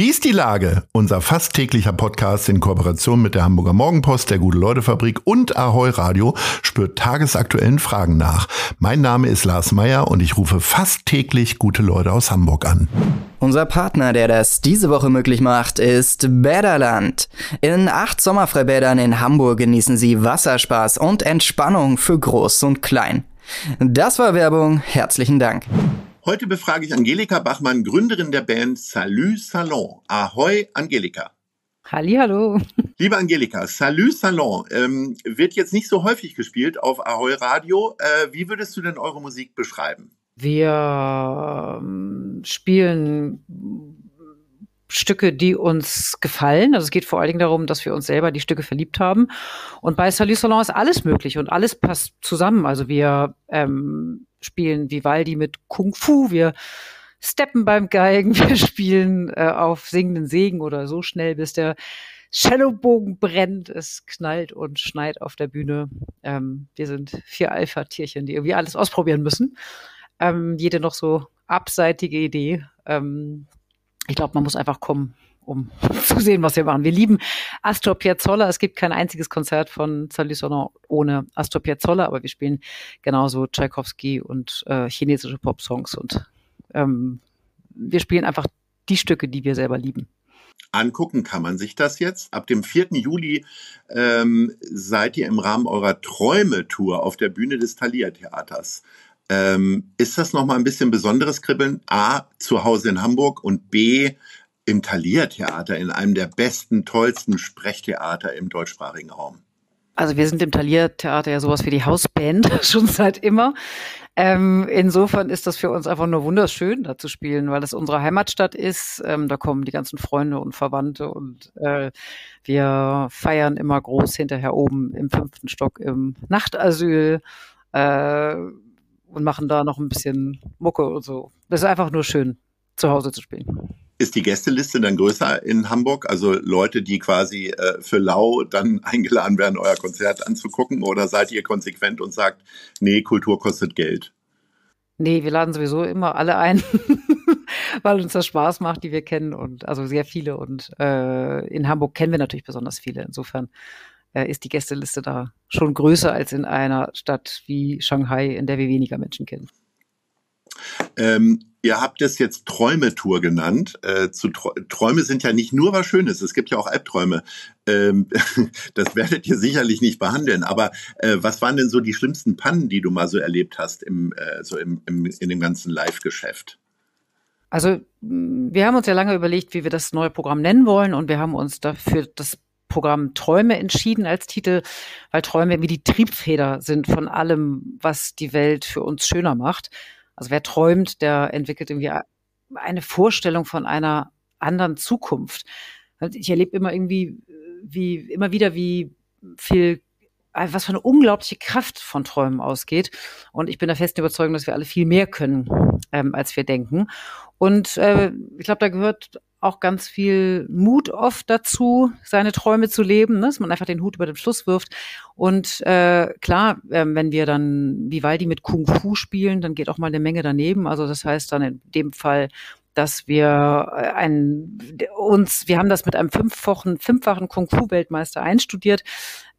Wie ist die Lage? Unser fast täglicher Podcast in Kooperation mit der Hamburger Morgenpost, der Gute-Leute-Fabrik und Ahoi Radio spürt tagesaktuellen Fragen nach. Mein Name ist Lars Meier und ich rufe fast täglich gute Leute aus Hamburg an. Unser Partner, der das diese Woche möglich macht, ist Bäderland. In acht Sommerfreibädern in Hamburg genießen Sie Wasserspaß und Entspannung für Groß und Klein. Das war Werbung. Herzlichen Dank. Heute befrage ich Angelika Bachmann, Gründerin der Band Salut Salon. Ahoi, Angelika. Hallo. Liebe Angelika, Salut Salon ähm, wird jetzt nicht so häufig gespielt auf Ahoi Radio. Äh, wie würdest du denn eure Musik beschreiben? Wir ähm, spielen Stücke, die uns gefallen. Also es geht vor allen Dingen darum, dass wir uns selber die Stücke verliebt haben. Und bei Salut Salon ist alles möglich und alles passt zusammen. Also wir ähm, spielen Vivaldi mit Kung Fu, wir steppen beim Geigen, wir spielen äh, auf singenden Segen oder so schnell, bis der Shadowbogen brennt, es knallt und schneit auf der Bühne. Ähm, wir sind vier Alpha-Tierchen, die irgendwie alles ausprobieren müssen. Ähm, jede noch so abseitige Idee. Ähm, ich glaube, man muss einfach kommen, um zu sehen, was wir machen. Wir lieben Astor Piazzolla. Es gibt kein einziges Konzert von Salisono ohne Astor Piazzolla, aber wir spielen genauso Tchaikovsky und äh, chinesische Pop-Songs und ähm, wir spielen einfach die Stücke, die wir selber lieben. Angucken kann man sich das jetzt. Ab dem 4. Juli ähm, seid ihr im Rahmen eurer Träume-Tour auf der Bühne des Thalia Theaters. Ähm, ist das nochmal ein bisschen besonderes Kribbeln? A, zu Hause in Hamburg und B, im Thalia Theater, in einem der besten, tollsten Sprechtheater im deutschsprachigen Raum. Also wir sind im Thalia Theater ja sowas wie die Hausband schon seit immer. Ähm, insofern ist das für uns einfach nur wunderschön, da zu spielen, weil es unsere Heimatstadt ist. Ähm, da kommen die ganzen Freunde und Verwandte und äh, wir feiern immer groß hinterher oben im fünften Stock im Nachtasyl. Äh, und machen da noch ein bisschen Mucke und so. Das ist einfach nur schön, zu Hause zu spielen. Ist die Gästeliste dann größer in Hamburg? Also Leute, die quasi äh, für lau dann eingeladen werden, euer Konzert anzugucken? Oder seid ihr konsequent und sagt, nee, Kultur kostet Geld? Nee, wir laden sowieso immer alle ein, weil uns das Spaß macht, die wir kennen und also sehr viele. Und äh, in Hamburg kennen wir natürlich besonders viele. Insofern ist die Gästeliste da schon größer als in einer Stadt wie Shanghai, in der wir weniger Menschen kennen. Ähm, ihr habt es jetzt Träumetour genannt. Äh, zu Träume sind ja nicht nur was Schönes, es gibt ja auch Albträume. Ähm, das werdet ihr sicherlich nicht behandeln, aber äh, was waren denn so die schlimmsten Pannen, die du mal so erlebt hast im, äh, so im, im, in dem ganzen Live-Geschäft? Also wir haben uns ja lange überlegt, wie wir das neue Programm nennen wollen und wir haben uns dafür das Programm Träume entschieden als Titel, weil Träume wie die Triebfeder sind von allem, was die Welt für uns schöner macht. Also wer träumt, der entwickelt irgendwie eine Vorstellung von einer anderen Zukunft. Ich erlebe immer irgendwie, wie, immer wieder, wie viel was für eine unglaubliche Kraft von Träumen ausgeht. Und ich bin der festen Überzeugung, dass wir alle viel mehr können, ähm, als wir denken. Und äh, ich glaube, da gehört auch ganz viel Mut oft dazu, seine Träume zu leben, ne? dass man einfach den Hut über den Schluss wirft. Und äh, klar, äh, wenn wir dann Vivaldi mit Kung Fu spielen, dann geht auch mal eine Menge daneben. Also das heißt dann in dem Fall, dass wir äh, ein, uns, wir haben das mit einem fünffachen, fünffachen Kung Fu Weltmeister einstudiert.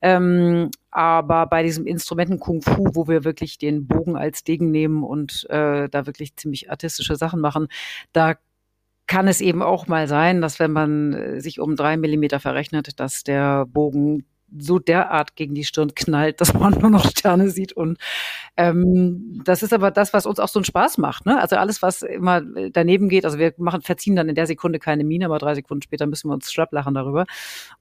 Ähm, aber bei diesem Instrumenten Kung Fu, wo wir wirklich den Bogen als Degen nehmen und äh, da wirklich ziemlich artistische Sachen machen, da kann es eben auch mal sein, dass wenn man äh, sich um drei Millimeter verrechnet, dass der Bogen so derart gegen die Stirn knallt, dass man nur noch Sterne sieht. Und ähm, das ist aber das, was uns auch so einen Spaß macht. Ne? Also alles, was immer daneben geht, also wir machen, verziehen dann in der Sekunde keine Miene, aber drei Sekunden später müssen wir uns schlapp lachen darüber.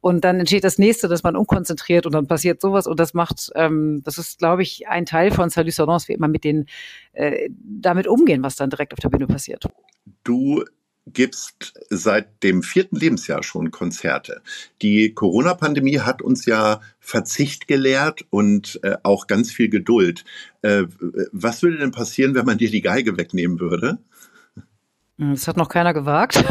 Und dann entsteht das nächste, dass man unkonzentriert und dann passiert sowas und das macht, ähm, das ist, glaube ich, ein Teil von Salut Salons, wie immer mit den äh, damit umgehen, was dann direkt auf der Bühne passiert. Du gibst seit dem vierten Lebensjahr schon Konzerte. Die Corona-Pandemie hat uns ja Verzicht gelehrt und äh, auch ganz viel Geduld. Äh, was würde denn passieren, wenn man dir die Geige wegnehmen würde? Das hat noch keiner gewagt.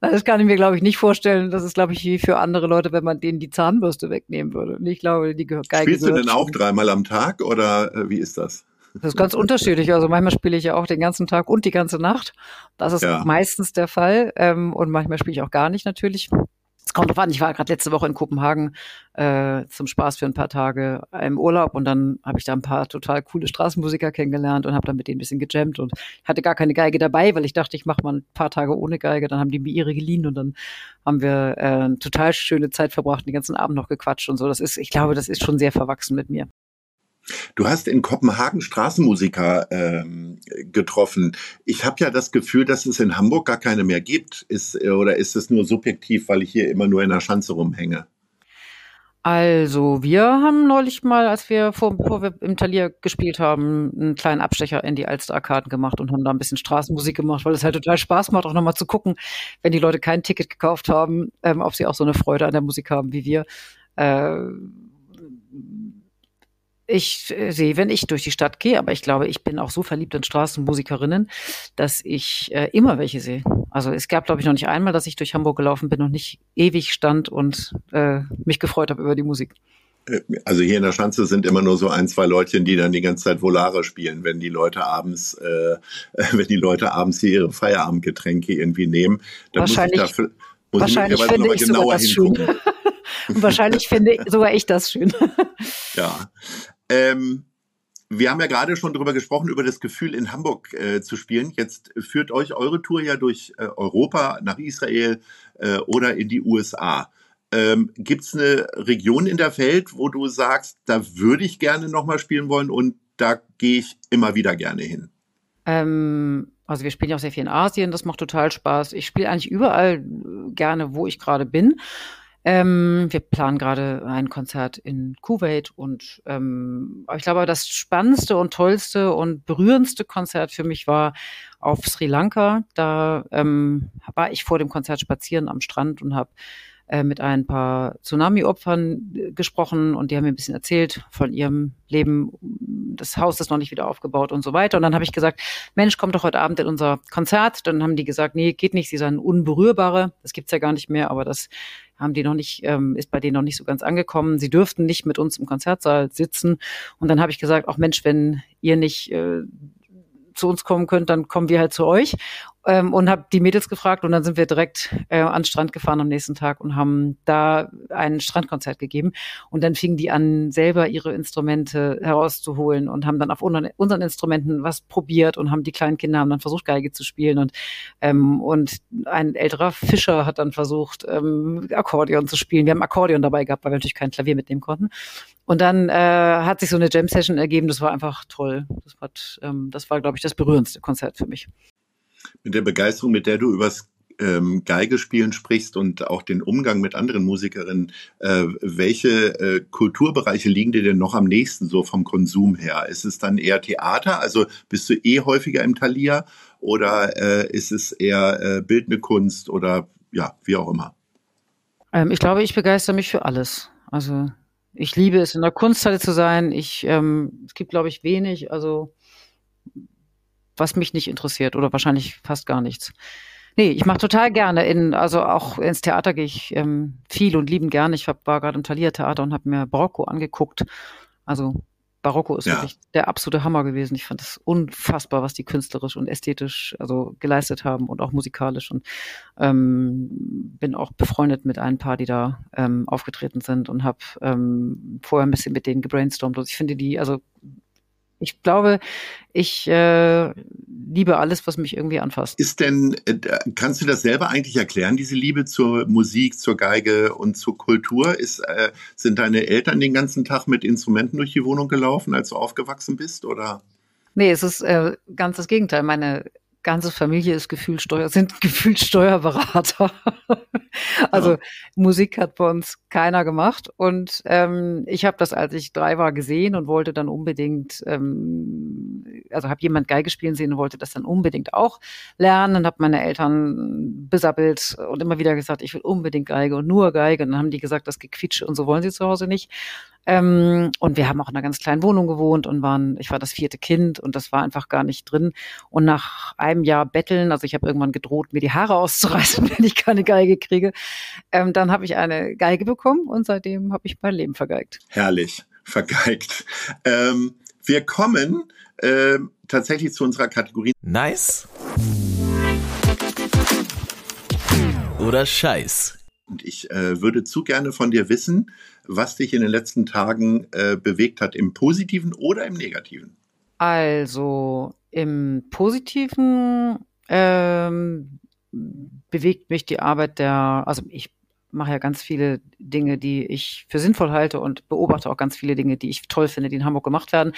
das kann ich mir, glaube ich, nicht vorstellen. Das ist, glaube ich, wie für andere Leute, wenn man denen die Zahnbürste wegnehmen würde. Und ich glaube, die Geige Spielst du denn auch dreimal am Tag oder äh, wie ist das? Das ist ganz unterschiedlich. Also manchmal spiele ich ja auch den ganzen Tag und die ganze Nacht. Das ist ja. meistens der Fall. Ähm, und manchmal spiele ich auch gar nicht natürlich. Es kommt drauf an, ich war gerade letzte Woche in Kopenhagen äh, zum Spaß für ein paar Tage im Urlaub und dann habe ich da ein paar total coole Straßenmusiker kennengelernt und habe dann mit denen ein bisschen gejammt und hatte gar keine Geige dabei, weil ich dachte, ich mache mal ein paar Tage ohne Geige. Dann haben die mir ihre geliehen und dann haben wir äh, eine total schöne Zeit verbracht, den ganzen Abend noch gequatscht und so. Das ist, ich glaube, das ist schon sehr verwachsen mit mir. Du hast in Kopenhagen Straßenmusiker ähm, getroffen. Ich habe ja das Gefühl, dass es in Hamburg gar keine mehr gibt. Ist, oder ist es nur subjektiv, weil ich hier immer nur in der Schanze rumhänge? Also, wir haben neulich mal, als wir vor, bevor wir im Talier gespielt haben, einen kleinen Abstecher in die Alster-Arkaden gemacht und haben da ein bisschen Straßenmusik gemacht, weil es halt total Spaß macht, auch nochmal zu gucken, wenn die Leute kein Ticket gekauft haben, ähm, ob sie auch so eine Freude an der Musik haben wie wir. Äh, ich äh, sehe, wenn ich durch die Stadt gehe, aber ich glaube, ich bin auch so verliebt in Straßenmusikerinnen, dass ich äh, immer welche sehe. Also es gab, glaube ich, noch nicht einmal, dass ich durch Hamburg gelaufen bin und nicht ewig stand und äh, mich gefreut habe über die Musik. Äh, also hier in der Schanze sind immer nur so ein, zwei Leutchen, die dann die ganze Zeit Volare spielen, wenn die Leute abends, äh, wenn die Leute abends hier ihre Feierabendgetränke irgendwie nehmen. Dann wahrscheinlich, muss ich da, muss wahrscheinlich ich finde ich sogar das schön. Und wahrscheinlich finde sogar ich das schön. ja. Ähm, wir haben ja gerade schon darüber gesprochen, über das Gefühl, in Hamburg äh, zu spielen. Jetzt führt euch eure Tour ja durch äh, Europa, nach Israel äh, oder in die USA. Ähm, Gibt es eine Region in der Welt, wo du sagst, da würde ich gerne nochmal spielen wollen und da gehe ich immer wieder gerne hin? Ähm, also wir spielen ja auch sehr viel in Asien, das macht total Spaß. Ich spiele eigentlich überall äh, gerne, wo ich gerade bin. Ähm, wir planen gerade ein Konzert in Kuwait und ähm, ich glaube, das spannendste und tollste und berührendste Konzert für mich war auf Sri Lanka. Da ähm, war ich vor dem Konzert spazieren am Strand und habe äh, mit ein paar Tsunami-Opfern äh, gesprochen und die haben mir ein bisschen erzählt von ihrem Leben. Das Haus ist noch nicht wieder aufgebaut und so weiter. Und dann habe ich gesagt, Mensch, komm doch heute Abend in unser Konzert. Dann haben die gesagt, nee, geht nicht, sie seien Unberührbare. Das gibt's ja gar nicht mehr, aber das haben die noch nicht, ähm, ist bei denen noch nicht so ganz angekommen. Sie dürften nicht mit uns im Konzertsaal sitzen. Und dann habe ich gesagt, auch Mensch, wenn ihr nicht äh, zu uns kommen könnt, dann kommen wir halt zu euch ähm, und habe die Mädels gefragt und dann sind wir direkt äh, an Strand gefahren am nächsten Tag und haben da ein Strandkonzert gegeben und dann fingen die an, selber ihre Instrumente herauszuholen und haben dann auf unseren, unseren Instrumenten was probiert und haben die kleinen Kinder haben dann versucht Geige zu spielen und ähm, und ein älterer Fischer hat dann versucht ähm, Akkordeon zu spielen. Wir haben Akkordeon dabei gehabt, weil wir natürlich kein Klavier mitnehmen konnten. Und dann äh, hat sich so eine Jam Session ergeben. Das war einfach toll. Das, hat, ähm, das war, glaube ich, das berührendste Konzert für mich mit der Begeisterung, mit der du übers ähm, Geigespielen sprichst und auch den Umgang mit anderen Musikerinnen, äh, welche äh, Kulturbereiche liegen dir denn noch am nächsten so vom Konsum her? Ist es dann eher Theater? Also bist du eh häufiger im Talier oder äh, ist es eher äh, bildende Kunst oder ja, wie auch immer? Ähm, ich glaube, ich begeister mich für alles. Also ich liebe es, in der Kunsthalle zu sein. Ich, ähm, es gibt, glaube ich, wenig. Also was mich nicht interessiert oder wahrscheinlich fast gar nichts. Nee, ich mache total gerne in, also auch ins Theater gehe ich ähm, viel und lieben gerne. Ich war gerade im Thalia Theater und habe mir Barocco angeguckt. Also Barocco ist ja. wirklich der absolute Hammer gewesen. Ich fand es unfassbar, was die künstlerisch und ästhetisch also geleistet haben und auch musikalisch. Und ähm, bin auch befreundet mit ein paar, die da ähm, aufgetreten sind und habe ähm, vorher ein bisschen mit denen gebrainstormt. Und ich finde die, also ich glaube, ich äh, liebe alles, was mich irgendwie anfasst. Ist denn, äh, kannst du das selber eigentlich erklären, diese Liebe zur Musik, zur Geige und zur Kultur? Ist, äh, sind deine Eltern den ganzen Tag mit Instrumenten durch die Wohnung gelaufen, als du aufgewachsen bist, oder? Nee, es ist äh, ganz das Gegenteil. Meine ganze Familie ist Gefühlsteuer, sind Gefühlsteuerberater. also ja. Musik hat bei uns keiner gemacht. Und ähm, ich habe das, als ich drei war, gesehen und wollte dann unbedingt, ähm, also habe jemand Geige spielen sehen und wollte das dann unbedingt auch lernen. Und habe meine Eltern besappelt und immer wieder gesagt, ich will unbedingt Geige und nur Geige. Und dann haben die gesagt, das Gequitsche und so wollen sie zu Hause nicht. Ähm, und wir haben auch in einer ganz kleinen Wohnung gewohnt und waren, ich war das vierte Kind und das war einfach gar nicht drin. Und nach einem Jahr Betteln, also ich habe irgendwann gedroht, mir die Haare auszureißen, wenn ich keine Geige kriege, ähm, dann habe ich eine Geige bekommen und seitdem habe ich mein Leben vergeigt. Herrlich, vergeigt. Ähm, wir kommen äh, tatsächlich zu unserer Kategorie. Nice oder Scheiß. Und ich äh, würde zu gerne von dir wissen, was dich in den letzten Tagen äh, bewegt hat, im Positiven oder im Negativen. Also im Positiven ähm, bewegt mich die Arbeit der, also ich mache ja ganz viele Dinge, die ich für sinnvoll halte und beobachte auch ganz viele Dinge, die ich toll finde, die in Hamburg gemacht werden.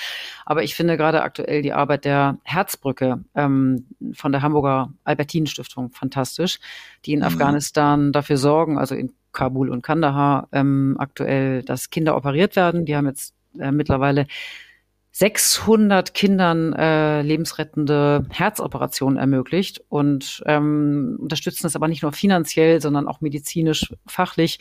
Aber ich finde gerade aktuell die Arbeit der Herzbrücke ähm, von der Hamburger Albertinen Stiftung fantastisch, die in mhm. Afghanistan dafür sorgen, also in Kabul und Kandahar ähm, aktuell, dass Kinder operiert werden. Die haben jetzt äh, mittlerweile 600 Kindern äh, lebensrettende Herzoperationen ermöglicht und ähm, unterstützen das aber nicht nur finanziell, sondern auch medizinisch, fachlich.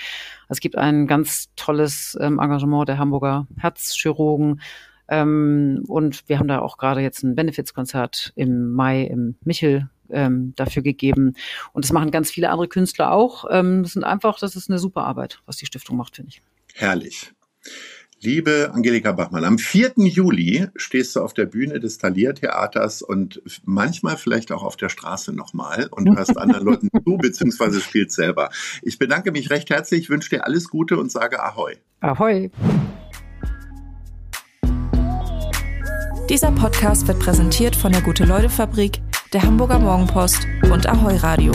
Es gibt ein ganz tolles ähm, Engagement der Hamburger Herzchirurgen. Ähm, und wir haben da auch gerade jetzt ein Benefizkonzert im Mai im Michel ähm, dafür gegeben. Und das machen ganz viele andere Künstler auch. Ähm, das sind einfach, das ist eine super Arbeit, was die Stiftung macht, finde ich. Herrlich. Liebe Angelika Bachmann, am 4. Juli stehst du auf der Bühne des Thalia Theaters und manchmal vielleicht auch auf der Straße nochmal und hörst anderen Leuten zu, beziehungsweise spielst selber. Ich bedanke mich recht herzlich, wünsche dir alles Gute und sage Ahoi. Ahoi. Dieser Podcast wird präsentiert von der Gute-Leute-Fabrik, der Hamburger Morgenpost und Ahoi Radio.